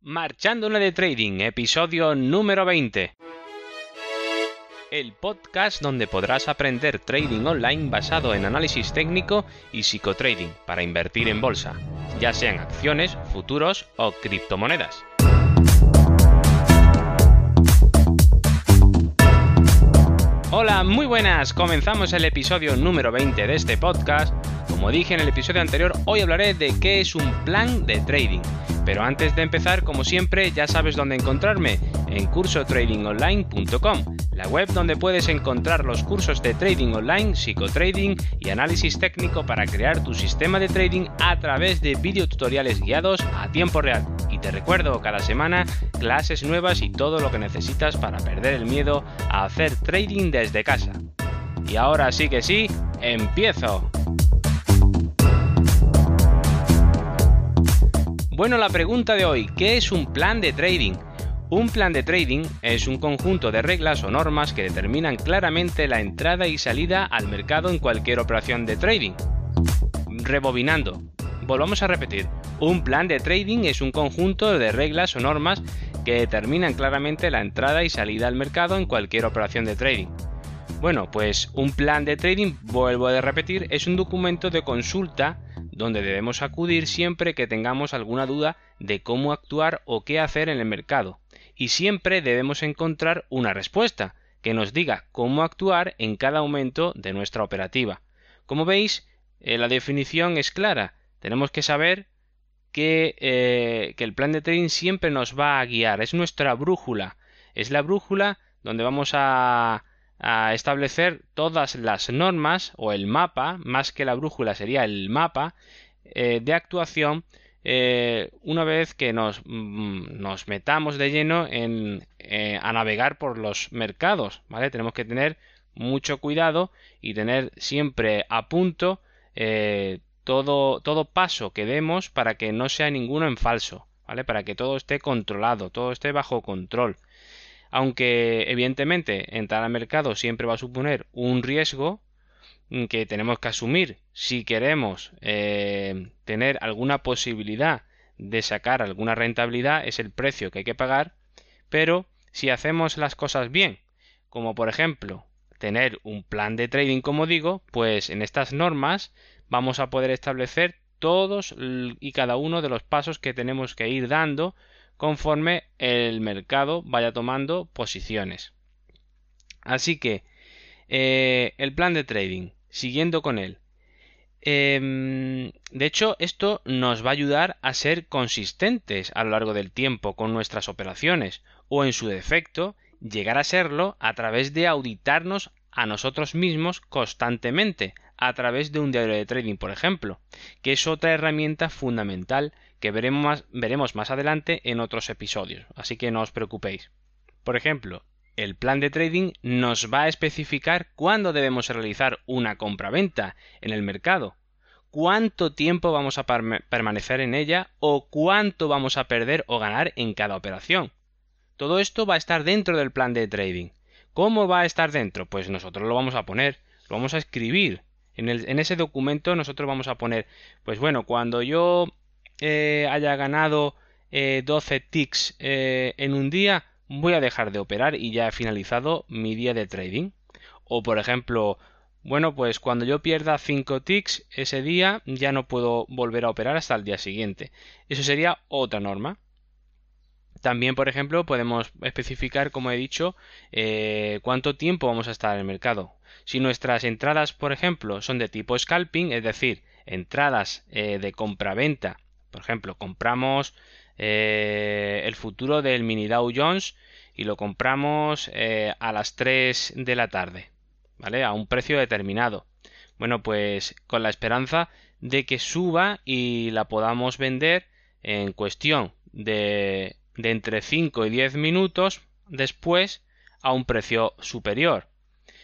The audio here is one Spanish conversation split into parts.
Marchándole de Trading, episodio número 20. El podcast donde podrás aprender trading online basado en análisis técnico y psicotrading para invertir en bolsa, ya sean acciones, futuros o criptomonedas. Hola, muy buenas. Comenzamos el episodio número 20 de este podcast. Como dije en el episodio anterior, hoy hablaré de qué es un plan de trading. Pero antes de empezar, como siempre, ya sabes dónde encontrarme, en cursotradingonline.com, la web donde puedes encontrar los cursos de trading online, psicotrading y análisis técnico para crear tu sistema de trading a través de videotutoriales guiados a tiempo real. Te recuerdo cada semana clases nuevas y todo lo que necesitas para perder el miedo a hacer trading desde casa. Y ahora sí que sí, empiezo. Bueno, la pregunta de hoy, ¿qué es un plan de trading? Un plan de trading es un conjunto de reglas o normas que determinan claramente la entrada y salida al mercado en cualquier operación de trading. Rebobinando. Volvamos a repetir. Un plan de trading es un conjunto de reglas o normas que determinan claramente la entrada y salida al mercado en cualquier operación de trading. Bueno, pues un plan de trading, vuelvo a repetir, es un documento de consulta donde debemos acudir siempre que tengamos alguna duda de cómo actuar o qué hacer en el mercado. Y siempre debemos encontrar una respuesta que nos diga cómo actuar en cada momento de nuestra operativa. Como veis, eh, la definición es clara. Tenemos que saber que, eh, que el plan de trading siempre nos va a guiar. Es nuestra brújula. Es la brújula donde vamos a, a establecer todas las normas o el mapa, más que la brújula sería el mapa eh, de actuación eh, una vez que nos, mm, nos, metamos de lleno en, a navegar por los mercados, ¿vale? Tenemos que tener mucho cuidado y tener siempre a punto todo, todo paso que demos para que no sea ninguno en falso, ¿vale? Para que todo esté controlado, todo esté bajo control aunque evidentemente entrar al mercado siempre va a suponer un riesgo que tenemos que asumir si queremos eh, tener alguna posibilidad de sacar alguna rentabilidad es el precio que hay que pagar pero si hacemos las cosas bien como por ejemplo tener un plan de trading como digo pues en estas normas vamos a poder establecer todos y cada uno de los pasos que tenemos que ir dando conforme el mercado vaya tomando posiciones. Así que eh, el plan de trading, siguiendo con él. Em, de hecho, esto nos va a ayudar a ser consistentes a lo largo del tiempo con nuestras operaciones, o en su defecto, llegar a serlo a través de auditarnos a nosotros mismos constantemente, a través de un diario de trading, por ejemplo, que es otra herramienta fundamental que veremos más, veremos más adelante en otros episodios, así que no os preocupéis. Por ejemplo, el plan de trading nos va a especificar cuándo debemos realizar una compra-venta en el mercado, cuánto tiempo vamos a permanecer en ella o cuánto vamos a perder o ganar en cada operación. Todo esto va a estar dentro del plan de trading. ¿Cómo va a estar dentro? Pues nosotros lo vamos a poner, lo vamos a escribir. En, ese documento nosotros vamos a poner, pues bueno, cuando yo eh, haya ganado 12 eh, ticks eh, en un día, voy a dejar de operar y ya he finalizado mi día de trading. O por ejemplo, bueno, pues cuando yo pierda 5 ticks ese día ya no puedo volver a operar hasta el día siguiente. Eso sería otra norma. También, por ejemplo, podemos especificar, como he dicho, cuánto tiempo vamos a estar en el mercado. Si nuestras entradas, por ejemplo, son de tipo scalping, es decir, entradas de compra-venta por ejemplo, compramos eh, el futuro del mini Dow Jones y lo compramos eh, a las 3 de la tarde, ¿vale? A un precio determinado. Bueno, pues con la esperanza de que suba y la podamos vender en cuestión de, de entre 5 y 10 minutos después a un precio superior.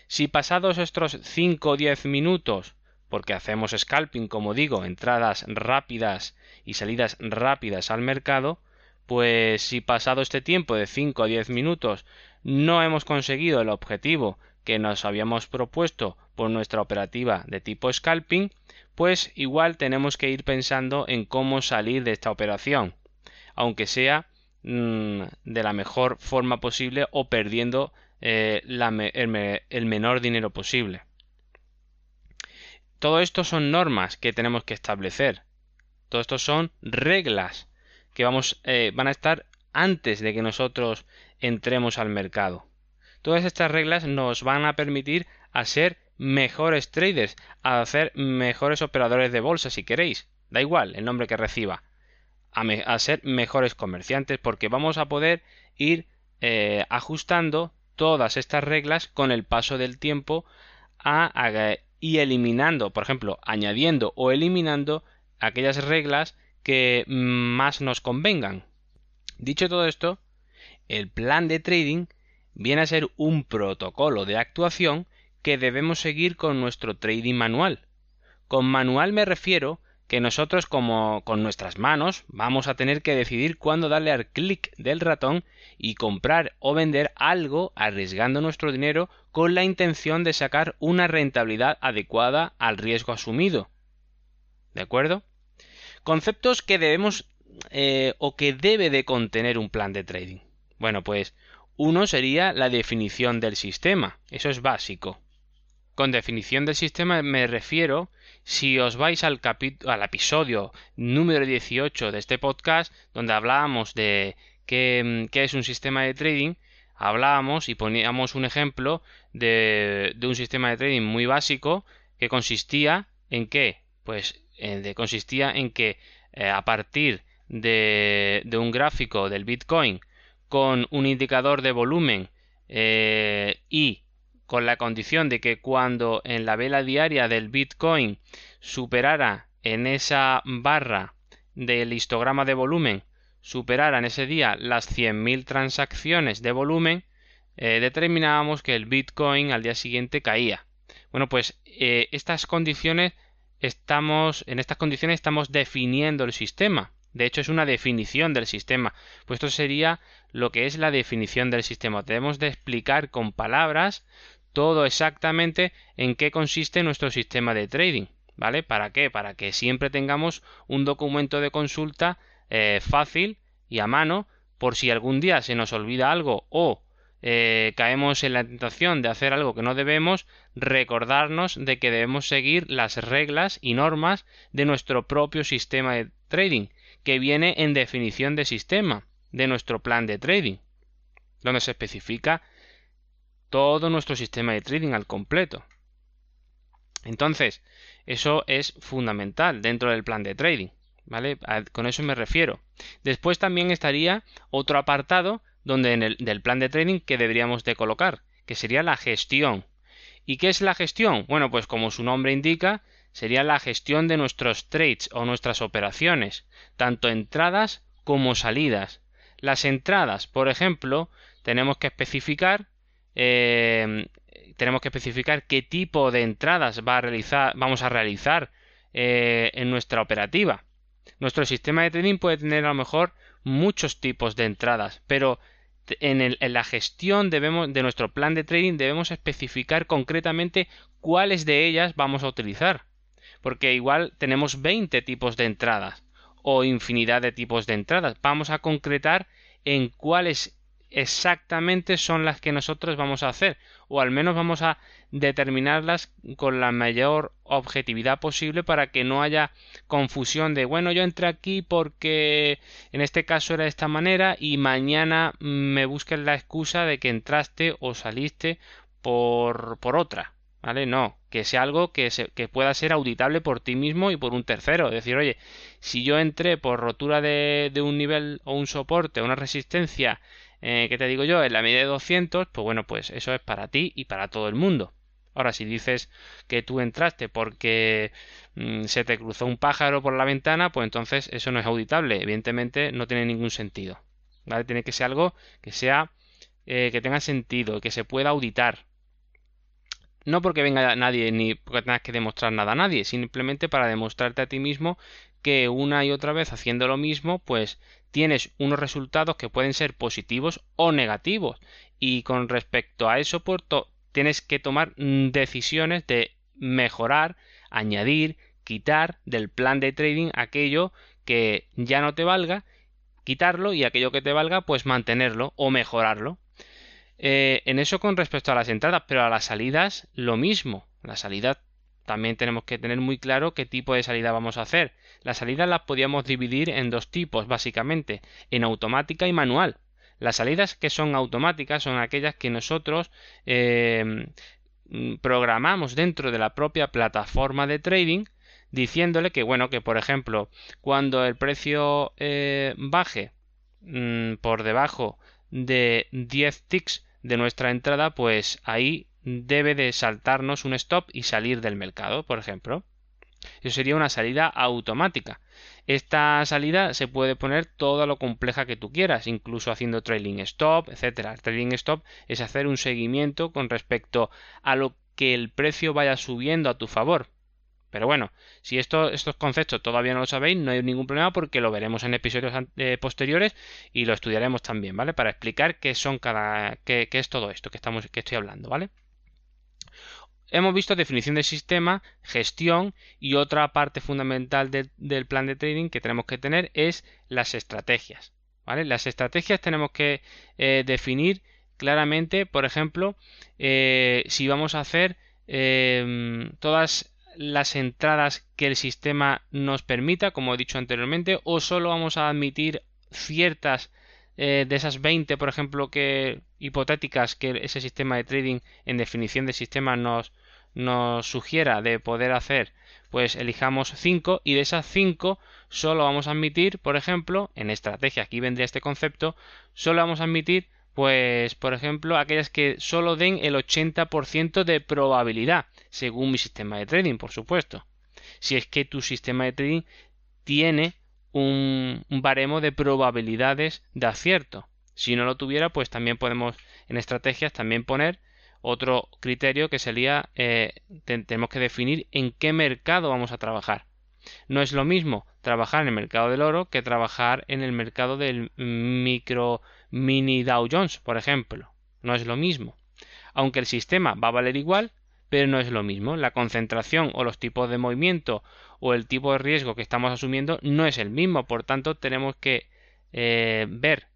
Si pasados estos 5 o 10 minutos porque hacemos scalping, como digo, entradas rápidas y salidas rápidas al mercado, pues si pasado este tiempo de 5 a 10 minutos no hemos conseguido el objetivo que nos habíamos propuesto por nuestra operativa de tipo scalping, pues igual tenemos que ir pensando en cómo salir de esta operación, aunque sea mm, de la mejor forma posible o perdiendo eh, el menor dinero posible. Todo esto son normas que tenemos que establecer. Todo esto son reglas que vamos, eh, van a estar antes de que nosotros entremos al mercado. Todas estas reglas nos van a permitir a ser mejores traders, a hacer mejores operadores de bolsa si queréis. Da igual el nombre que reciba. A, ser mejores comerciantes porque vamos a poder ir eh, ajustando todas estas reglas con el paso del tiempo a, y eliminando, por ejemplo, añadiendo o eliminando aquellas reglas que más nos convengan. Dicho todo esto, el plan de trading viene a ser un protocolo de actuación que debemos seguir con nuestro trading manual. Con manual me refiero que nosotros como con nuestras manos vamos a tener que decidir cuándo darle al clic del ratón y comprar o vender algo arriesgando nuestro dinero con la intención de sacar una rentabilidad adecuada al riesgo asumido. ¿De acuerdo? Conceptos que debemos eh, o que debe de contener un plan de trading. Bueno, pues uno sería la definición del sistema. Eso es básico. Con definición del sistema me refiero si os vais al, al episodio número 18 de este podcast, donde hablábamos de qué, es un sistema de trading, hablábamos y poníamos un ejemplo de, un sistema de trading muy básico que consistía en qué? Pues consistía en que eh, a partir de, de, un gráfico del Bitcoin con un indicador de volumen eh, y con la condición de que cuando en la vela diaria del Bitcoin superara en esa barra del histograma de volumen, superara en ese día las 100.000 transacciones de volumen, eh, determinábamos que el Bitcoin al día siguiente caía. Bueno, pues eh, estas condiciones estamos, en estas condiciones estamos definiendo el sistema. De hecho, es una definición del sistema. Pues esto sería lo que es la definición del sistema. Debemos de explicar con palabras todo exactamente en qué consiste nuestro sistema de trading. ¿Vale? ¿Para qué? Para que siempre tengamos un documento de consulta eh, fácil y a mano por si algún día se nos olvida algo o eh, caemos en la tentación de hacer algo que no debemos, recordarnos de que debemos seguir las reglas y normas de nuestro propio sistema de trading, que viene en definición de sistema de nuestro plan de trading, donde se especifica todo nuestro sistema de trading al completo. Entonces, eso es fundamental dentro del plan de trading, ¿vale? con eso me refiero. Después también estaría otro apartado donde en el del plan de trading que deberíamos de colocar, que sería la gestión. ¿Y qué es la gestión? Bueno, pues como su nombre indica, sería la gestión de nuestros trades o nuestras operaciones, tanto entradas como salidas. Las entradas, por ejemplo, tenemos que especificar eh, tenemos que especificar qué tipo de entradas va a realizar, vamos a realizar eh, en nuestra operativa. Nuestro sistema de trading puede tener a lo mejor muchos tipos de entradas, pero en, la gestión debemos, de nuestro plan de trading debemos especificar concretamente cuáles de ellas vamos a utilizar. Porque igual tenemos 20 tipos de entradas o infinidad de tipos de entradas. Vamos a concretar en cuáles exactamente son las que nosotros vamos a hacer o al menos vamos a determinarlas con la mayor objetividad posible para que no haya confusión de bueno yo entré aquí porque en este caso era de esta manera y mañana me busquen la excusa de que entraste o saliste por, por otra ¿vale? No, que sea algo que, se, que pueda ser auditable por ti mismo y por un tercero. Es decir, oye, si yo entré por rotura de, de un nivel o un soporte o una resistencia eh, ¿qué te digo yo? En la medida de 200, pues bueno, pues eso es para ti y para todo el mundo. Ahora, si dices que tú entraste porque mm, se te cruzó un pájaro por la ventana, pues entonces eso no es auditable. Evidentemente no tiene ningún sentido. ¿Vale? Tiene que ser algo que sea eh, que tenga sentido, que se pueda auditar. No porque venga nadie ni porque tengas que demostrar nada a nadie, simplemente para demostrarte a ti mismo que una y otra vez haciendo lo mismo, pues tienes unos resultados que pueden ser positivos o negativos. Y con respecto a eso, pues, tienes que tomar decisiones de mejorar, añadir, quitar del plan de trading aquello que ya no te valga quitarlo y aquello que te valga, pues mantenerlo o mejorarlo. Eh, en eso con respecto a las entradas, pero a las salidas lo mismo. La salida también tenemos que tener muy claro qué tipo de salida vamos a hacer. Las salidas las podíamos dividir en dos tipos, básicamente, en automática y manual. Las salidas que son automáticas son aquellas que nosotros eh, programamos dentro de la propia plataforma de trading diciéndole que bueno que por ejemplo cuando el precio eh, baje mm, por debajo de 10 ticks de nuestra entrada pues ahí debe de saltarnos un stop y salir del mercado por ejemplo eso sería una salida automática esta salida se puede poner todo lo compleja que tú quieras, incluso haciendo trailing stop, etcétera. trailing stop es hacer un seguimiento con respecto a lo que el precio vaya subiendo a tu favor. Pero bueno, si esto, estos conceptos todavía no lo sabéis, no hay ningún problema porque lo veremos en episodios eh, posteriores y lo estudiaremos también, ¿vale? Para explicar qué son cada, qué, qué es todo esto que estamos, que estoy hablando, ¿vale? Hemos visto definición de sistema, gestión y otra parte fundamental del plan de trading que tenemos que tener es las estrategias. Las estrategias tenemos que eh, definir claramente, por ejemplo, eh, si vamos a hacer em, todas las entradas que el sistema nos permita, como he dicho anteriormente, o solo vamos a admitir ciertas eh, de esas 20, por ejemplo, que hipotéticas que ese sistema de trading en definición de sistema nos, nos sugiera de poder hacer, pues elijamos 5 y de esas 5 solo vamos a admitir, por ejemplo, en estrategia, aquí vendría este concepto, solo vamos a admitir, pues, por ejemplo, aquellas que solo den el 80% de probabilidad, según mi sistema de trading, por supuesto. Si es que tu sistema de trading tiene un, un baremo de probabilidades de acierto. Si no lo tuviera, pues también podemos en estrategias también poner otro criterio que sería eh, tenemos que definir en qué mercado vamos a trabajar. No es lo mismo trabajar en el mercado del oro que trabajar en el mercado del micro mini Dow Jones, por ejemplo. No es lo mismo. Aunque el sistema va a valer igual, pero no es lo mismo. La concentración o los tipos de movimiento o el tipo de riesgo que estamos asumiendo no es el mismo. Por tanto, tenemos que eh, ver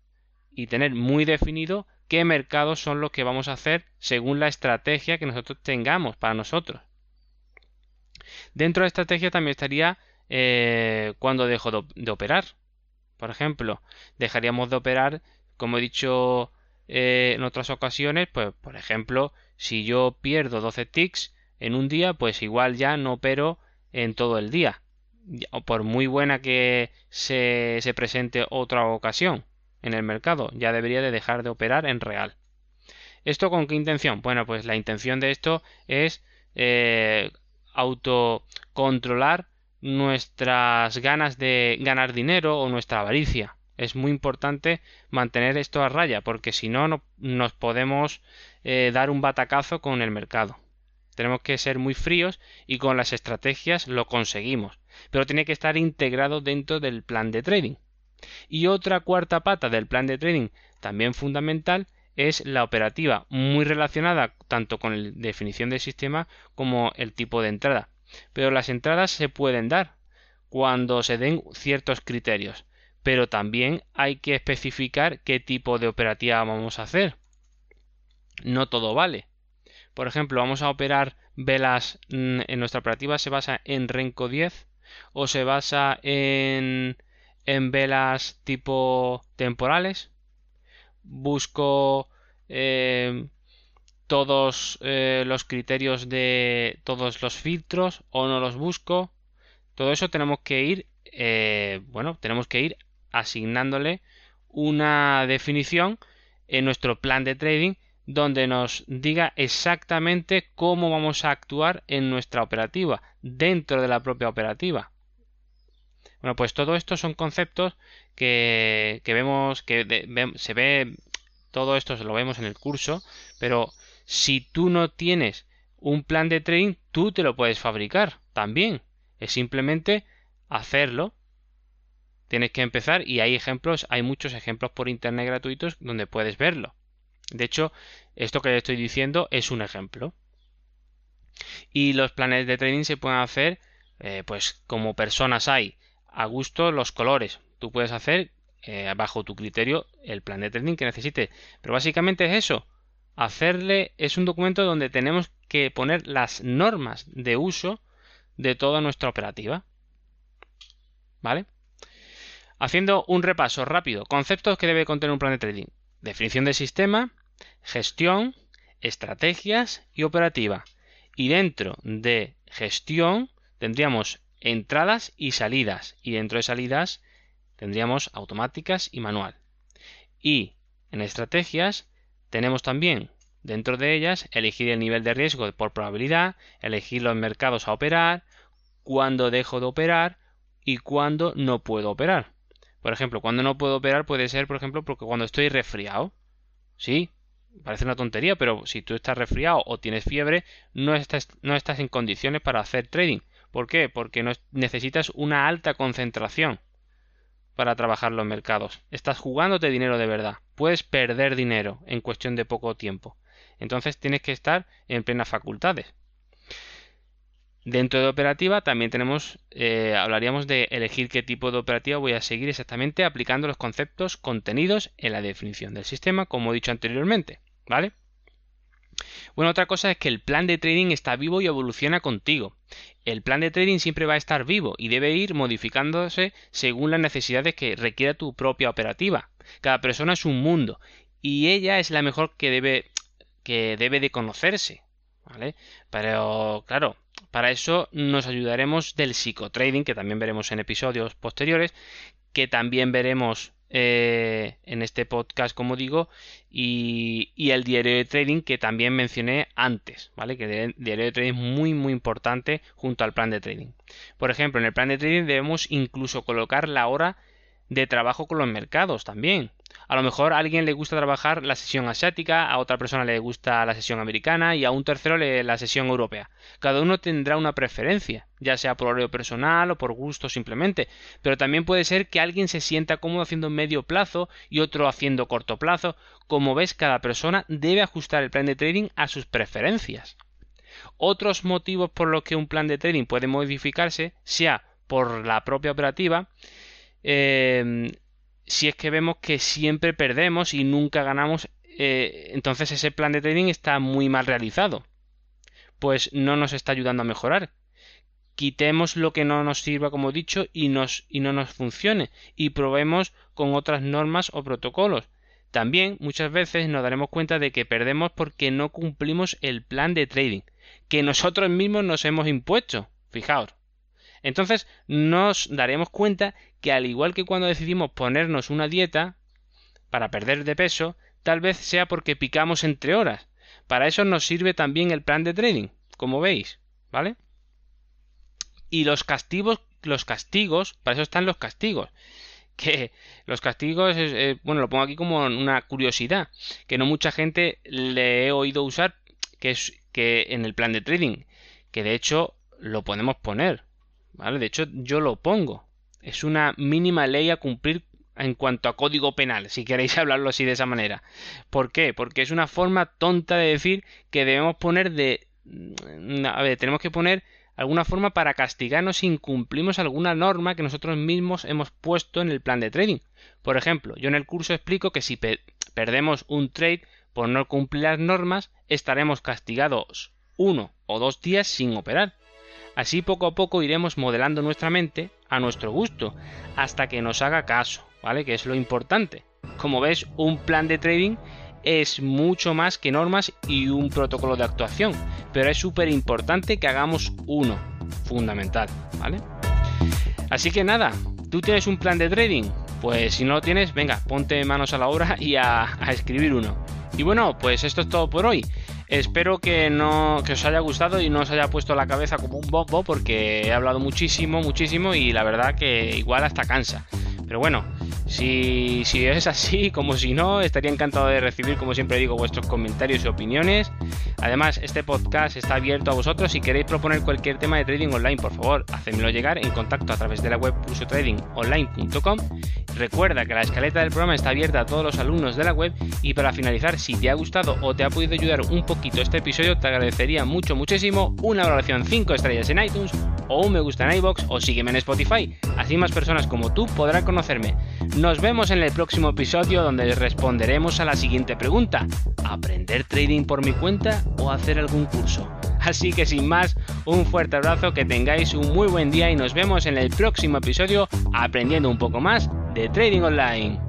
y tener muy definido qué mercados son los que vamos a hacer según la estrategia que nosotros tengamos para nosotros. Dentro de la estrategia también estaría eh, cuando dejo de, operar. Por ejemplo, dejaríamos de operar, como he dicho eh, en otras ocasiones, pues por ejemplo, si yo pierdo 12 ticks en un día, pues igual ya no opero en todo el día. Por muy buena que se, se presente otra ocasión en el mercado, ya debería de dejar de operar en real. ¿Esto con qué intención? Bueno, pues la intención de esto es eh, autocontrolar nuestras ganas de ganar dinero o nuestra avaricia. Es muy importante mantener esto a raya porque si no, no nos podemos eh, dar un batacazo con el mercado. Tenemos que ser muy fríos y con las estrategias lo conseguimos. Pero tiene que estar integrado dentro del plan de trading. Y otra cuarta pata del plan de trading también fundamental es la operativa, muy relacionada tanto con la definición del sistema como el tipo de entrada. Pero las entradas se pueden dar cuando se den ciertos criterios, pero también hay que especificar qué tipo de operativa vamos a hacer. No todo vale. Por ejemplo, vamos a operar velas mm, en nuestra operativa se basa en Renko 10 o se basa en en velas tipo temporales. Busco eh, todos eh, los criterios de todos los filtros o no los busco. Todo eso tenemos que ir, eh, bueno, tenemos que ir asignándole una definición en nuestro plan de trading donde nos diga exactamente cómo vamos a actuar en nuestra operativa, dentro de la propia operativa. Bueno, pues todo esto son conceptos que, vemos, que se ve, todo esto lo vemos en el curso, pero si tú no tienes un plan de trading, tú te lo puedes fabricar también. Es simplemente hacerlo. Tienes que empezar y hay ejemplos, hay muchos ejemplos por internet gratuitos donde puedes verlo. De hecho, esto que le estoy diciendo es un ejemplo. Y los planes de trading se pueden hacer, eh, pues como personas hay a gusto los colores. Tú puedes hacer eh, bajo tu criterio el plan de trading que necesites. Pero básicamente es eso. Hacerle es un documento donde tenemos que poner las normas de uso de toda nuestra operativa. ¿Vale? Haciendo un repaso rápido. Conceptos que debe contener un plan de trading. Definición del sistema, gestión, estrategias y operativa. Y dentro de gestión tendríamos entradas y salidas. Y dentro de salidas tendríamos automáticas y manual. Y en estrategias tenemos también dentro de ellas elegir el nivel de riesgo por probabilidad, elegir los mercados a operar, cuándo dejo de operar y cuándo no puedo operar. Por ejemplo, cuando no puedo operar puede ser, por ejemplo, porque cuando estoy resfriado. Sí, parece una tontería, pero si tú estás resfriado o tienes fiebre, no estás, no estás en condiciones para hacer trading. ¿Por qué? Porque necesitas una alta concentración para trabajar los mercados. Estás jugándote dinero de verdad. Puedes perder dinero en cuestión de poco tiempo. Entonces tienes que estar en plenas facultades. Dentro de operativa también tenemos, eh, hablaríamos de elegir qué tipo de operativa voy a seguir exactamente aplicando los conceptos contenidos en la definición del sistema, como he dicho anteriormente, ¿vale? Bueno, otra cosa es que el plan de trading está vivo y evoluciona contigo. El plan de trading siempre va a estar vivo y debe ir modificándose según las necesidades que requiera tu propia operativa. Cada persona es un mundo y ella es la mejor que debe que debe de conocerse, ¿vale? Pero claro, para eso nos ayudaremos del psicotrading, que también veremos en episodios posteriores, que también veremos eh, en este podcast, como digo, y, el diario de trading que también mencioné antes, ¿vale? Que el diario de trading es muy, muy importante junto al plan de trading. Por ejemplo, en el plan de trading debemos incluso colocar la hora de trabajo con los mercados también. A lo mejor a alguien le gusta trabajar la sesión asiática, a otra persona le gusta la sesión americana y a un tercero la sesión europea. Cada uno tendrá una preferencia, ya sea por horario personal o por gusto simplemente, pero también puede ser que alguien se sienta cómodo haciendo medio plazo y otro haciendo corto plazo. Como ves, cada persona debe ajustar el plan de trading a sus preferencias. Otros motivos por los que un plan de trading puede modificarse, sea por la propia operativa, eh, si es que vemos que siempre perdemos y nunca ganamos, eh, entonces ese plan de trading está muy mal realizado. Pues no nos está ayudando a mejorar. Quitemos lo que no nos sirva, como he dicho, y, nos, y no nos funcione, y probemos con otras normas o protocolos. También muchas veces nos daremos cuenta de que perdemos porque no cumplimos el plan de trading que nosotros mismos nos hemos impuesto. Fijaos. Entonces nos daremos cuenta que al igual que cuando decidimos ponernos una dieta para perder de peso, tal vez sea porque picamos entre horas. Para eso nos sirve también el plan de trading, como veis, ¿vale? Y los castigos, los castigos, para eso están los castigos. Que los castigos, bueno, lo pongo aquí como una curiosidad, que no mucha gente le he oído usar, que es que en el plan de trading, que de hecho lo podemos poner, ¿vale? De hecho yo lo pongo, es una mínima ley a cumplir en cuanto a código penal, si queréis hablarlo así de esa manera. ¿Por qué? Porque es una forma tonta de decir que debemos poner de... Mm, a ver, tenemos que poner alguna forma para castigarnos si incumplimos alguna norma que nosotros mismos hemos puesto en el plan de trading. Por ejemplo, yo en el curso explico que si perdemos un trade por no cumplir las normas, estaremos castigados uno o dos días sin operar. Así poco a poco iremos modelando nuestra mente a nuestro gusto, hasta que nos haga caso, ¿vale? Que es lo importante. Como ves, un plan de trading es mucho más que normas y un protocolo de actuación, pero es súper importante que hagamos uno, fundamental, ¿vale? Así que nada, ¿tú tienes un plan de trading? Pues si no lo tienes, venga, ponte manos a la obra y a, a escribir uno. Y bueno, pues esto es todo por hoy. Espero que, no, que os haya gustado y no os haya puesto la cabeza como un bombo porque he hablado muchísimo, muchísimo y la verdad que igual hasta cansa. Pero bueno, si, si, es así, como si no, estaría encantado de recibir, como siempre digo, vuestros comentarios y opiniones. Además, este podcast está abierto a vosotros. Si queréis proponer cualquier tema de trading online, por favor, hacedmelo llegar en contacto a través de la web pulsotradingonline.com Recuerda que la escaleta del programa está abierta a todos los alumnos de la web y para finalizar, si te ha gustado o te ha podido ayudar un poquito este episodio, te agradecería mucho, muchísimo una valoración 5 estrellas en iTunes o un me gusta en iBox o sígueme en Spotify. Así más personas como tú podrán conocerme. Nos vemos en el próximo episodio donde responderemos a la siguiente pregunta. ¿Aprender trading por mi cuenta o hacer algún curso? Así que sin más, un fuerte abrazo, que tengáis un muy buen día y nos vemos en el próximo episodio aprendiendo un poco más de Trading Online.